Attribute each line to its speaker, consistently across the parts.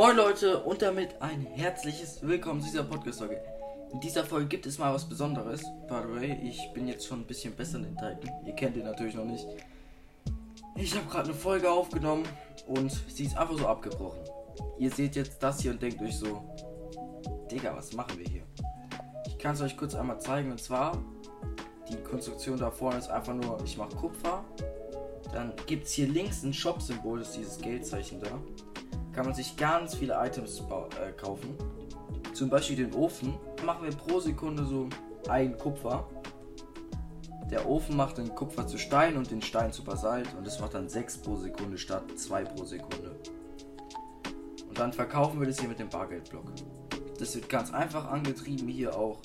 Speaker 1: Moin Leute und damit ein herzliches Willkommen zu dieser Podcast-Folge. In dieser Folge gibt es mal was Besonderes. By the way, ich bin jetzt schon ein bisschen besser in den Titan. Ihr kennt ihn natürlich noch nicht. Ich habe gerade eine Folge aufgenommen und sie ist einfach so abgebrochen. Ihr seht jetzt das hier und denkt euch so, Digga, was machen wir hier? Ich kann es euch kurz einmal zeigen und zwar, die Konstruktion da vorne ist einfach nur, ich mache Kupfer. Dann gibt es hier links ein Shop-Symbol, das ist dieses Geldzeichen da kann man sich ganz viele Items äh, kaufen. Zum Beispiel den Ofen. Machen wir pro Sekunde so ein Kupfer. Der Ofen macht den Kupfer zu Stein und den Stein zu Basalt und das macht dann 6 pro Sekunde statt 2 pro Sekunde. Und dann verkaufen wir das hier mit dem Bargeldblock. Das wird ganz einfach angetrieben hier auch.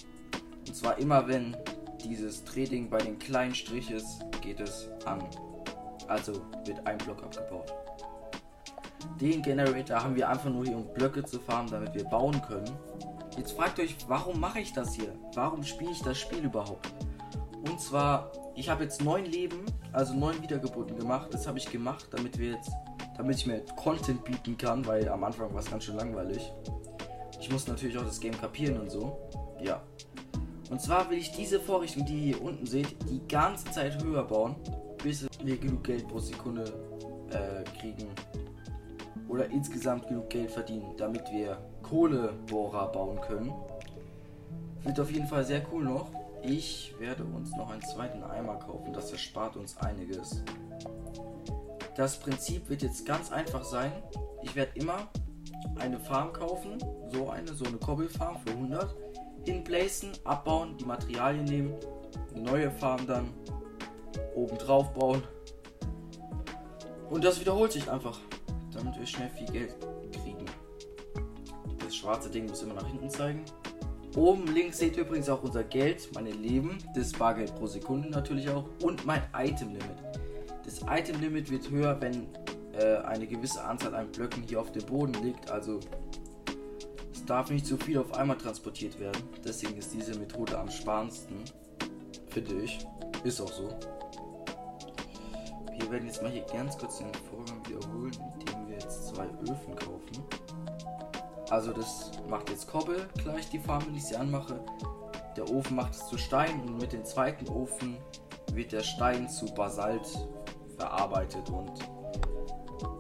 Speaker 1: Und zwar immer wenn dieses Trading bei den kleinen Strich ist, geht es an. Also wird ein Block abgebaut. Den Generator haben wir einfach nur hier, um Blöcke zu farmen, damit wir bauen können. Jetzt fragt euch, warum mache ich das hier? Warum spiele ich das Spiel überhaupt? Und zwar, ich habe jetzt neun Leben, also neun Wiedergeburten gemacht. Das habe ich gemacht, damit wir jetzt, damit ich mir Content bieten kann, weil am Anfang war es ganz schön langweilig. Ich muss natürlich auch das Game kapieren und so. Ja. Und zwar will ich diese Vorrichtung, die ihr hier unten seht, die ganze Zeit höher bauen, bis wir genug Geld pro Sekunde äh, kriegen, oder insgesamt genug Geld verdienen, damit wir Kohlebohrer bauen können. Wird auf jeden Fall sehr cool noch. Ich werde uns noch einen zweiten Eimer kaufen, das erspart uns einiges. Das Prinzip wird jetzt ganz einfach sein. Ich werde immer eine Farm kaufen, so eine, so eine Kobbelfarm für 100, hinplacen, abbauen, die Materialien nehmen, eine neue Farm dann oben drauf bauen. Und das wiederholt sich einfach damit wir schnell viel Geld kriegen. Das schwarze Ding muss immer nach hinten zeigen. Oben links seht ihr übrigens auch unser Geld, meine Leben, das Bargeld pro Sekunde natürlich auch und mein Item Limit. Das Item Limit wird höher, wenn äh, eine gewisse Anzahl an Blöcken hier auf dem Boden liegt. Also es darf nicht zu viel auf einmal transportiert werden. Deswegen ist diese Methode am sparendsten, finde ich. Ist auch so. Wir werden jetzt mal hier ganz kurz den Vorgang wiederholen, zwei Öfen kaufen. Also das macht jetzt Kobbel gleich die Farbe, wenn ich sie anmache. Der Ofen macht es zu Stein und mit dem zweiten Ofen wird der Stein zu Basalt verarbeitet und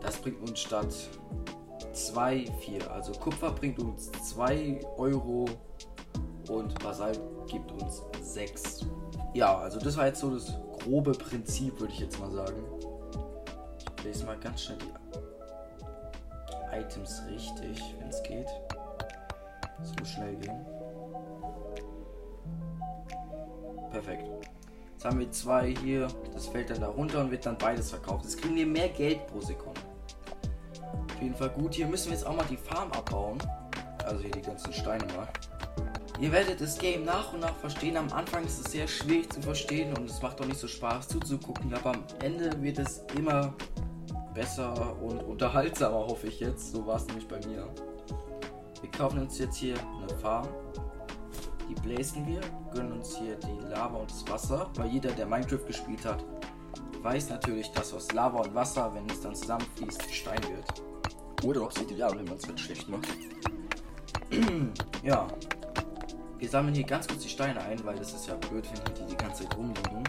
Speaker 1: das bringt uns statt 2, 4. Also Kupfer bringt uns 2 Euro und Basalt gibt uns 6. Ja, also das war jetzt so das grobe Prinzip, würde ich jetzt mal sagen. Ich lese mal ganz schnell die Items richtig, wenn es geht. Muss schnell gehen. Perfekt. Jetzt haben wir zwei hier. Das fällt dann da runter und wird dann beides verkauft. Jetzt kriegen wir mehr Geld pro Sekunde. Auf jeden Fall gut. Hier müssen wir jetzt auch mal die Farm abbauen. Also hier die ganzen Steine mal. Ihr werdet das Game nach und nach verstehen. Am Anfang ist es sehr schwierig zu verstehen und es macht auch nicht so Spaß zuzugucken, aber am Ende wird es immer besser und unterhaltsamer, hoffe ich jetzt. So war es nämlich bei mir. Wir kaufen uns jetzt hier eine Farm. Die blazen wir, gönnen uns hier die Lava und das Wasser, weil jeder, der Minecraft gespielt hat, weiß natürlich, dass aus Lava und Wasser, wenn es dann zusammenfließt, Stein wird. Oder auch sieht ja, wenn man es schlecht macht. ja, wir sammeln hier ganz kurz die Steine ein, weil das ist ja blöd, wenn die die ganze Zeit rumliegen.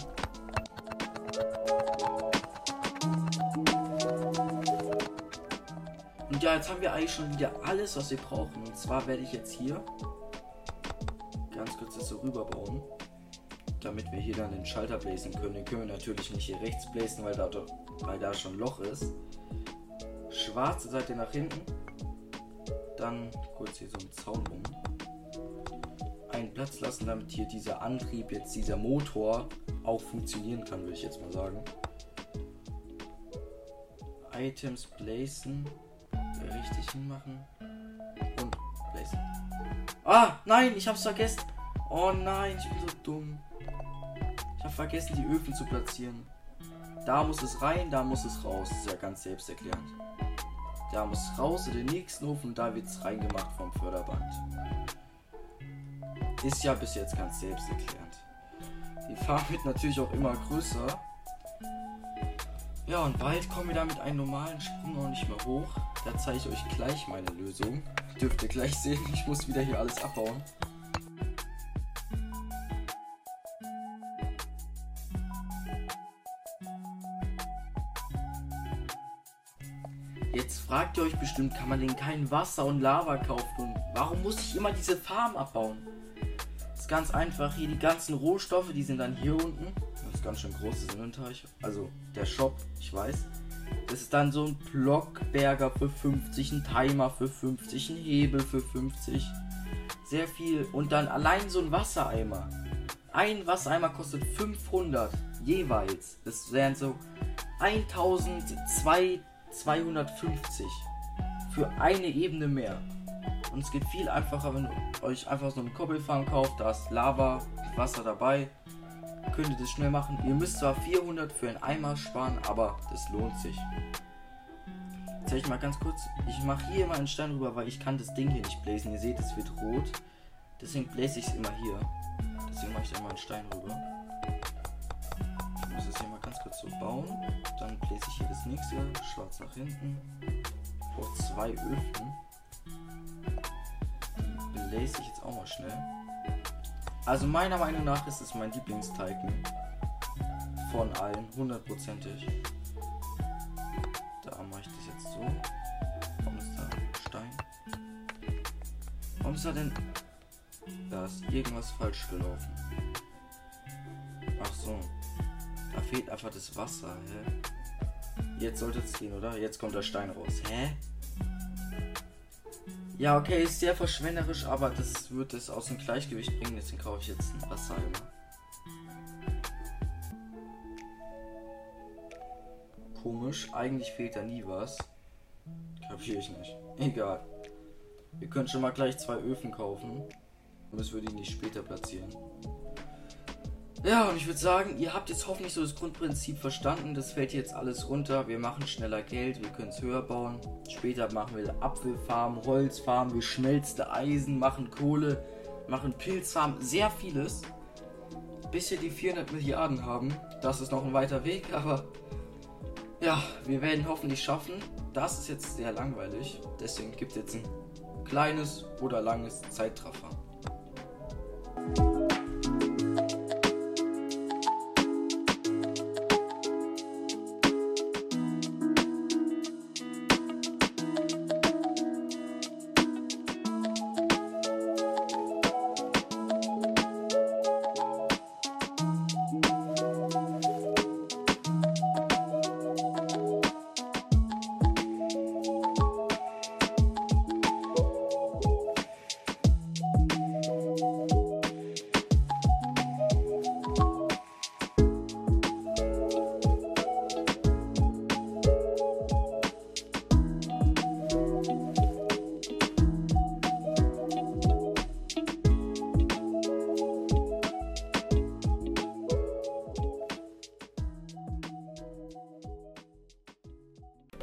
Speaker 1: Ja, jetzt haben wir eigentlich schon wieder alles, was wir brauchen. Und zwar werde ich jetzt hier ganz kurz das so rüberbauen, damit wir hier dann den Schalter blazen können. Den können wir natürlich nicht hier rechts blazen, weil da, weil da schon Loch ist. Schwarze Seite nach hinten. Dann kurz hier so einen Zaun um einen Platz lassen, damit hier dieser Antrieb, jetzt dieser Motor auch funktionieren kann, würde ich jetzt mal sagen. Items placen, richtig hinmachen und placen. Ah, nein, ich hab's vergessen. Oh nein, ich bin so dumm. Ich habe vergessen, die Öfen zu platzieren. Da muss es rein, da muss es raus. Das ist ja ganz selbsterklärend. Da muss es raus in den nächsten Ofen und da wird es reingemacht vom Förderband. Ist ja bis jetzt ganz selbsterklärend. Die Farm wird natürlich auch immer größer. Ja, und bald kommen wir da mit einem normalen Sprung auch nicht mehr hoch. Da zeige ich euch gleich meine Lösung. Dürft ihr gleich sehen, ich muss wieder hier alles abbauen. Jetzt fragt ihr euch bestimmt, kann man denn kein Wasser und Lava kaufen? Warum muss ich immer diese Farm abbauen? Ist ganz einfach. Hier die ganzen Rohstoffe, die sind dann hier unten. Ganz schön großes Inventar. Also der Shop, ich weiß. Das ist dann so ein Blockberger für 50, ein Timer für 50, ein Hebel für 50. Sehr viel. Und dann allein so ein Wassereimer. Ein Wassereimer kostet 500 jeweils. Das wären so 1200 250 für eine Ebene mehr. Und es geht viel einfacher, wenn ihr euch einfach so eine Koppelfarm kauft, da ist Lava, Wasser dabei. Könnt ihr das schnell machen. Ihr müsst zwar 400 für einen Eimer sparen, aber das lohnt sich. Jetzt ich mal ganz kurz. Ich mache hier mal einen Stein rüber, weil ich kann das Ding hier nicht blazen. Ihr seht, es wird rot. Deswegen blaze ich es immer hier. Deswegen mache ich da mal einen Stein rüber muss das hier mal ganz kurz so bauen. Dann bläse ich hier das nächste. Schwarz nach hinten. Brauche zwei Öfen. Bläse ich jetzt auch mal schnell. Also meiner Meinung nach ist es mein Lieblingsteigen. Von allen, hundertprozentig. Da mache ich das jetzt so. Warum ist da Stein? Warum ist da denn... Da ist irgendwas falsch gelaufen. Ach so. Da fehlt einfach das Wasser, hä? Jetzt sollte es gehen, oder? Jetzt kommt der Stein raus. Hä? Ja, okay, ist sehr verschwenderisch, aber das wird es aus dem Gleichgewicht bringen. Deswegen kaufe ich jetzt ein Wassereimer. Komisch, eigentlich fehlt da nie was. Kapiere ich nicht. Egal. Wir können schon mal gleich zwei Öfen kaufen. Müssen wir die nicht später platzieren. Ja, und ich würde sagen, ihr habt jetzt hoffentlich so das Grundprinzip verstanden. Das fällt jetzt alles runter. Wir machen schneller Geld, wir können es höher bauen. Später machen wir Apfelfarm, Holzfarm, wir schmelzen Eisen, machen Kohle, machen Pilzfarm, sehr vieles. Bis wir die 400 Milliarden haben. Das ist noch ein weiter Weg, aber ja, wir werden hoffentlich schaffen. Das ist jetzt sehr langweilig. Deswegen gibt es jetzt ein kleines oder langes Zeittraffer.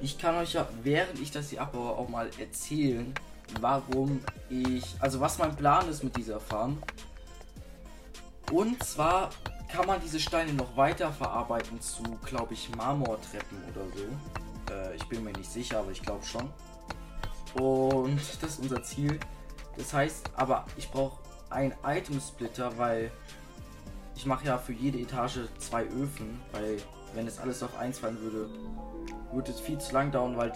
Speaker 1: Ich kann euch ja, während ich das hier abbaue, auch mal erzählen, warum ich, also was mein Plan ist mit dieser Farm. Und zwar kann man diese Steine noch weiter verarbeiten zu, glaube ich, Marmortreppen oder so. Äh, ich bin mir nicht sicher, aber ich glaube schon. Und das ist unser Ziel. Das heißt, aber ich brauche einen Item Splitter, weil ich mache ja für jede Etage zwei Öfen, weil wenn es alles auf eins fallen würde, würde es viel zu lang dauern, weil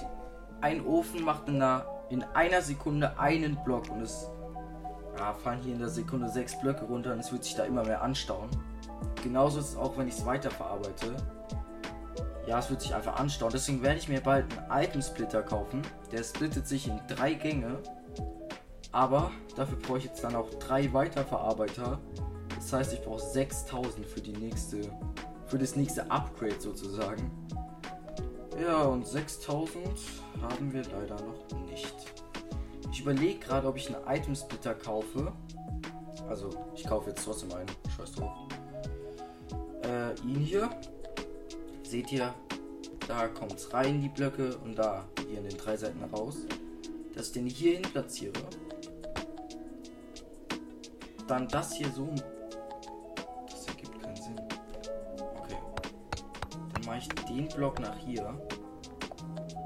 Speaker 1: ein Ofen macht in einer, in einer Sekunde einen Block und es ja, fallen hier in der Sekunde sechs Blöcke runter und es wird sich da immer mehr anstauen. Genauso ist es auch, wenn ich es weiterverarbeite. Ja, es wird sich einfach anstauen. Deswegen werde ich mir bald einen Item Splitter kaufen. Der splittet sich in drei Gänge. Aber dafür brauche ich jetzt dann auch drei Weiterverarbeiter. Das heißt, ich brauche 6000 für die nächste, für das nächste Upgrade sozusagen. Ja, und 6000 haben wir leider noch nicht. Ich überlege gerade, ob ich einen Item Splitter kaufe. Also, ich kaufe jetzt trotzdem einen. Scheiß drauf. Äh, ihn hier. Seht ihr, da kommt es rein, die Blöcke, und da hier in den drei Seiten raus. Dass ich den hier hin platziere. Dann das hier so den Block nach hier.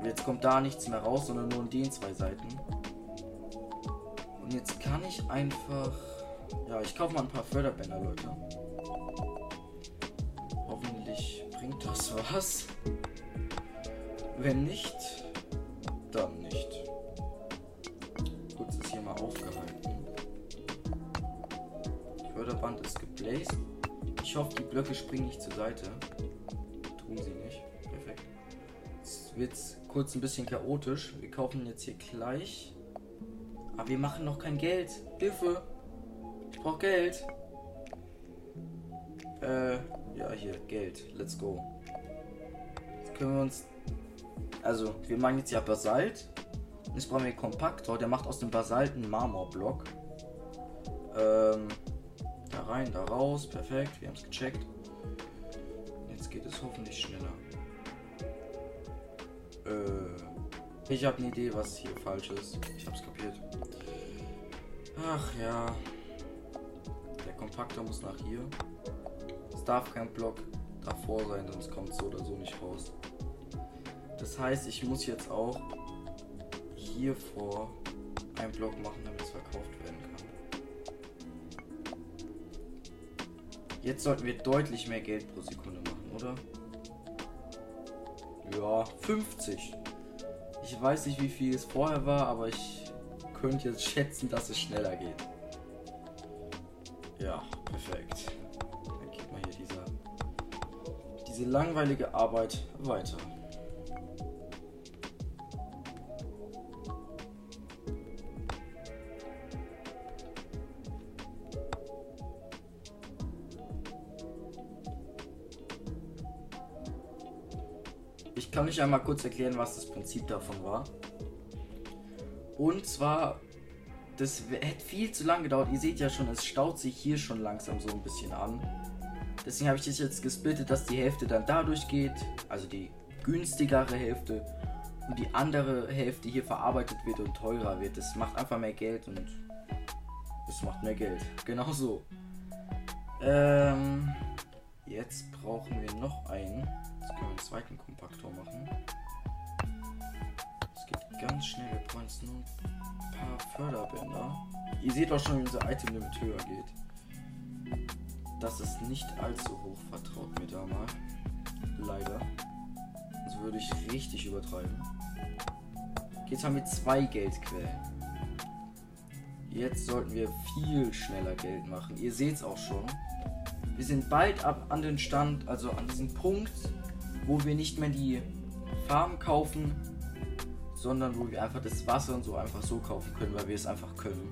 Speaker 1: Jetzt kommt da nichts mehr raus, sondern nur in den zwei Seiten. Und jetzt kann ich einfach. Ja, ich kaufe mal ein paar Förderbänder, Leute. Hoffentlich bringt das was. Wenn nicht, dann nicht. Kurz ist hier mal aufgehalten. Förderband ist gebläst. Ich hoffe, die Blöcke springen nicht zur Seite. Kurz ein bisschen chaotisch. Wir kaufen jetzt hier gleich. Aber wir machen noch kein Geld. Hilfe! Ich brauche Geld. Äh, ja, hier, Geld. Let's go. Jetzt können wir uns. Also, wir machen jetzt ja Basalt. Jetzt brauchen wir einen Kompaktor. Der macht aus dem Basalt einen Marmorblock. Ähm, da rein, da raus. Perfekt. Wir haben es gecheckt. Jetzt geht es hoffentlich schneller. Ich habe eine Idee, was hier falsch ist. Ich hab's kapiert. Ach ja. Der Kompaktor muss nach hier. Es darf kein Block davor sein, sonst kommt so oder so nicht raus. Das heißt, ich muss jetzt auch hier vor einen Block machen, damit es verkauft werden kann. Jetzt sollten wir deutlich mehr Geld pro Sekunde machen, oder? Ja, 50. Ich weiß nicht, wie viel es vorher war, aber ich könnte jetzt schätzen, dass es schneller geht. Ja, perfekt. Dann geht mal hier dieser, diese langweilige Arbeit weiter. Ich einmal kurz erklären, was das Prinzip davon war. Und zwar, das hätte viel zu lange gedauert. Ihr seht ja schon, es staut sich hier schon langsam so ein bisschen an. Deswegen habe ich das jetzt gesplittet, dass die Hälfte dann dadurch geht, also die günstigere Hälfte und die andere Hälfte hier verarbeitet wird und teurer wird. Das macht einfach mehr Geld und es macht mehr Geld. Genau so. Ähm, jetzt brauchen wir noch einen. Jetzt können wir einen zweiten Kompaktor machen. Es geht ganz schnell. Wir brauchen jetzt nur ein paar Förderbänder. Ihr seht auch schon, wie unser Item Limit höher geht. Das ist nicht allzu hoch, vertraut mir da mal. Leider. Sonst würde ich richtig übertreiben. Jetzt haben wir zwei Geldquellen. Jetzt sollten wir viel schneller Geld machen. Ihr seht es auch schon. Wir sind bald ab an den Stand, also an diesem Punkt, wo wir nicht mehr die Farm kaufen, sondern wo wir einfach das Wasser und so einfach so kaufen können, weil wir es einfach können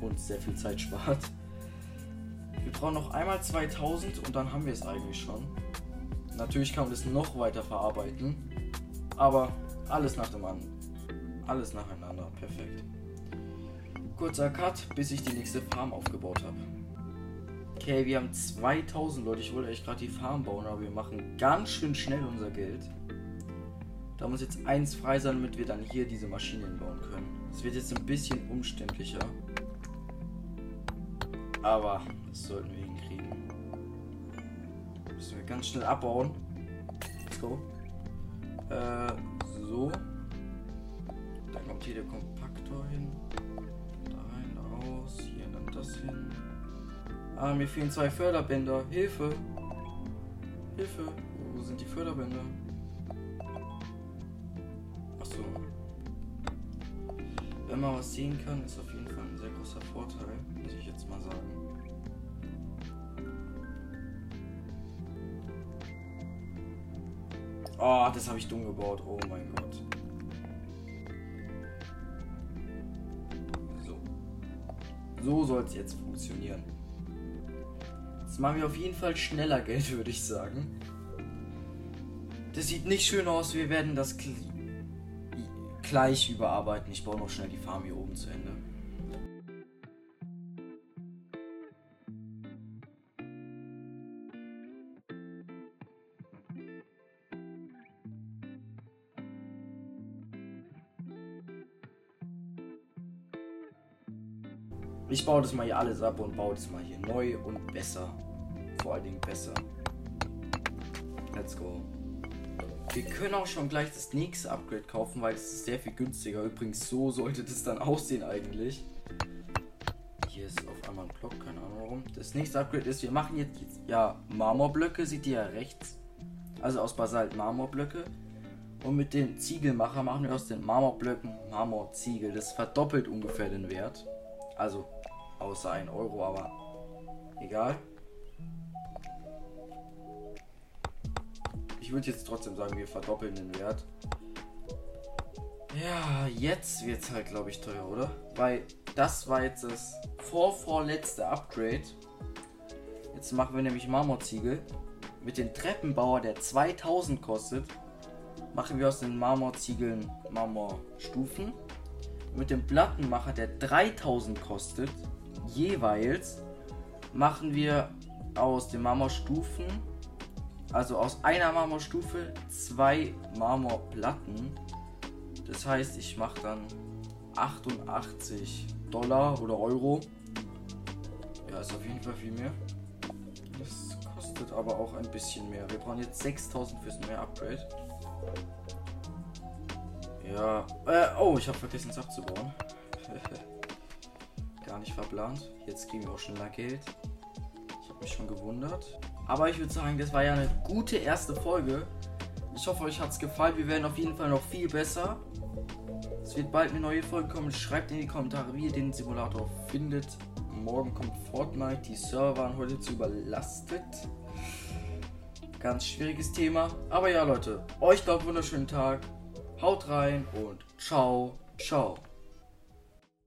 Speaker 1: und sehr viel Zeit spart. Wir brauchen noch einmal 2000 und dann haben wir es eigentlich schon. Natürlich kann man das noch weiter verarbeiten, aber alles nach dem anderen. Alles nacheinander, perfekt. Kurzer Cut, bis ich die nächste Farm aufgebaut habe. Okay, wir haben 2000 Leute. Ich wollte eigentlich gerade die Farm bauen, aber wir machen ganz schön schnell unser Geld. Da muss jetzt eins frei sein, damit wir dann hier diese Maschinen bauen können. Es wird jetzt ein bisschen umständlicher. Aber das sollten wir hinkriegen. Müssen wir ganz schnell abbauen. Let's go. Äh, so. Dann kommt hier der Kompaktor hin. Da rein, da raus. Hier dann das hin. Ah, mir fehlen zwei Förderbänder. Hilfe! Hilfe! Wo sind die Förderbänder? Achso. Wenn man was sehen kann, ist auf jeden Fall ein sehr großer Vorteil, muss ich jetzt mal sagen. Oh, das habe ich dumm gebaut. Oh mein Gott. So. So soll es jetzt funktionieren. Jetzt machen wir auf jeden Fall schneller Geld, würde ich sagen. Das sieht nicht schön aus. Wir werden das gleich überarbeiten. Ich baue noch schnell die Farm hier oben zu Ende. Ich baue das mal hier alles ab und baue das mal hier neu und besser. Vor allen Dingen besser. Let's go. Wir können auch schon gleich das nächste Upgrade kaufen, weil es ist sehr viel günstiger. Übrigens, so sollte das dann aussehen eigentlich. Hier ist auf einmal ein Block, keine Ahnung warum. Das nächste Upgrade ist, wir machen jetzt, jetzt ja Marmorblöcke, seht ihr ja rechts. Also aus Basalt Marmorblöcke. Und mit den Ziegelmacher machen wir aus den Marmorblöcken Marmorziegel. Das verdoppelt ungefähr den Wert. Also außer 1 Euro, aber egal. Ich würde jetzt trotzdem sagen, wir verdoppeln den Wert. Ja, jetzt wird es halt, glaube ich, teuer, oder? Weil das war jetzt das vorvorletzte Upgrade. Jetzt machen wir nämlich Marmorziegel. Mit dem Treppenbauer, der 2000 kostet, machen wir aus den Marmorziegeln Marmorstufen. Mit dem Plattenmacher, der 3000 kostet, jeweils, machen wir aus den Marmorstufen also aus einer Marmorstufe zwei Marmorplatten. Das heißt, ich mache dann 88 Dollar oder Euro. Ja, ist auf jeden Fall viel mehr. Das kostet aber auch ein bisschen mehr. Wir brauchen jetzt 6000 fürs neue Upgrade. Ja. Äh, oh, ich habe vergessen es abzubauen. Gar nicht verplant. Jetzt kriegen wir auch schneller Geld. Ich habe mich schon gewundert. Aber ich würde sagen, das war ja eine gute erste Folge. Ich hoffe, euch hat es gefallen. Wir werden auf jeden Fall noch viel besser. Es wird bald eine neue Folge kommen. Schreibt in die Kommentare, wie ihr den Simulator findet. Morgen kommt Fortnite. Die Server waren heute zu überlastet. Ganz schwieriges Thema. Aber ja, Leute, euch noch einen wunderschönen Tag. Haut rein und ciao, ciao.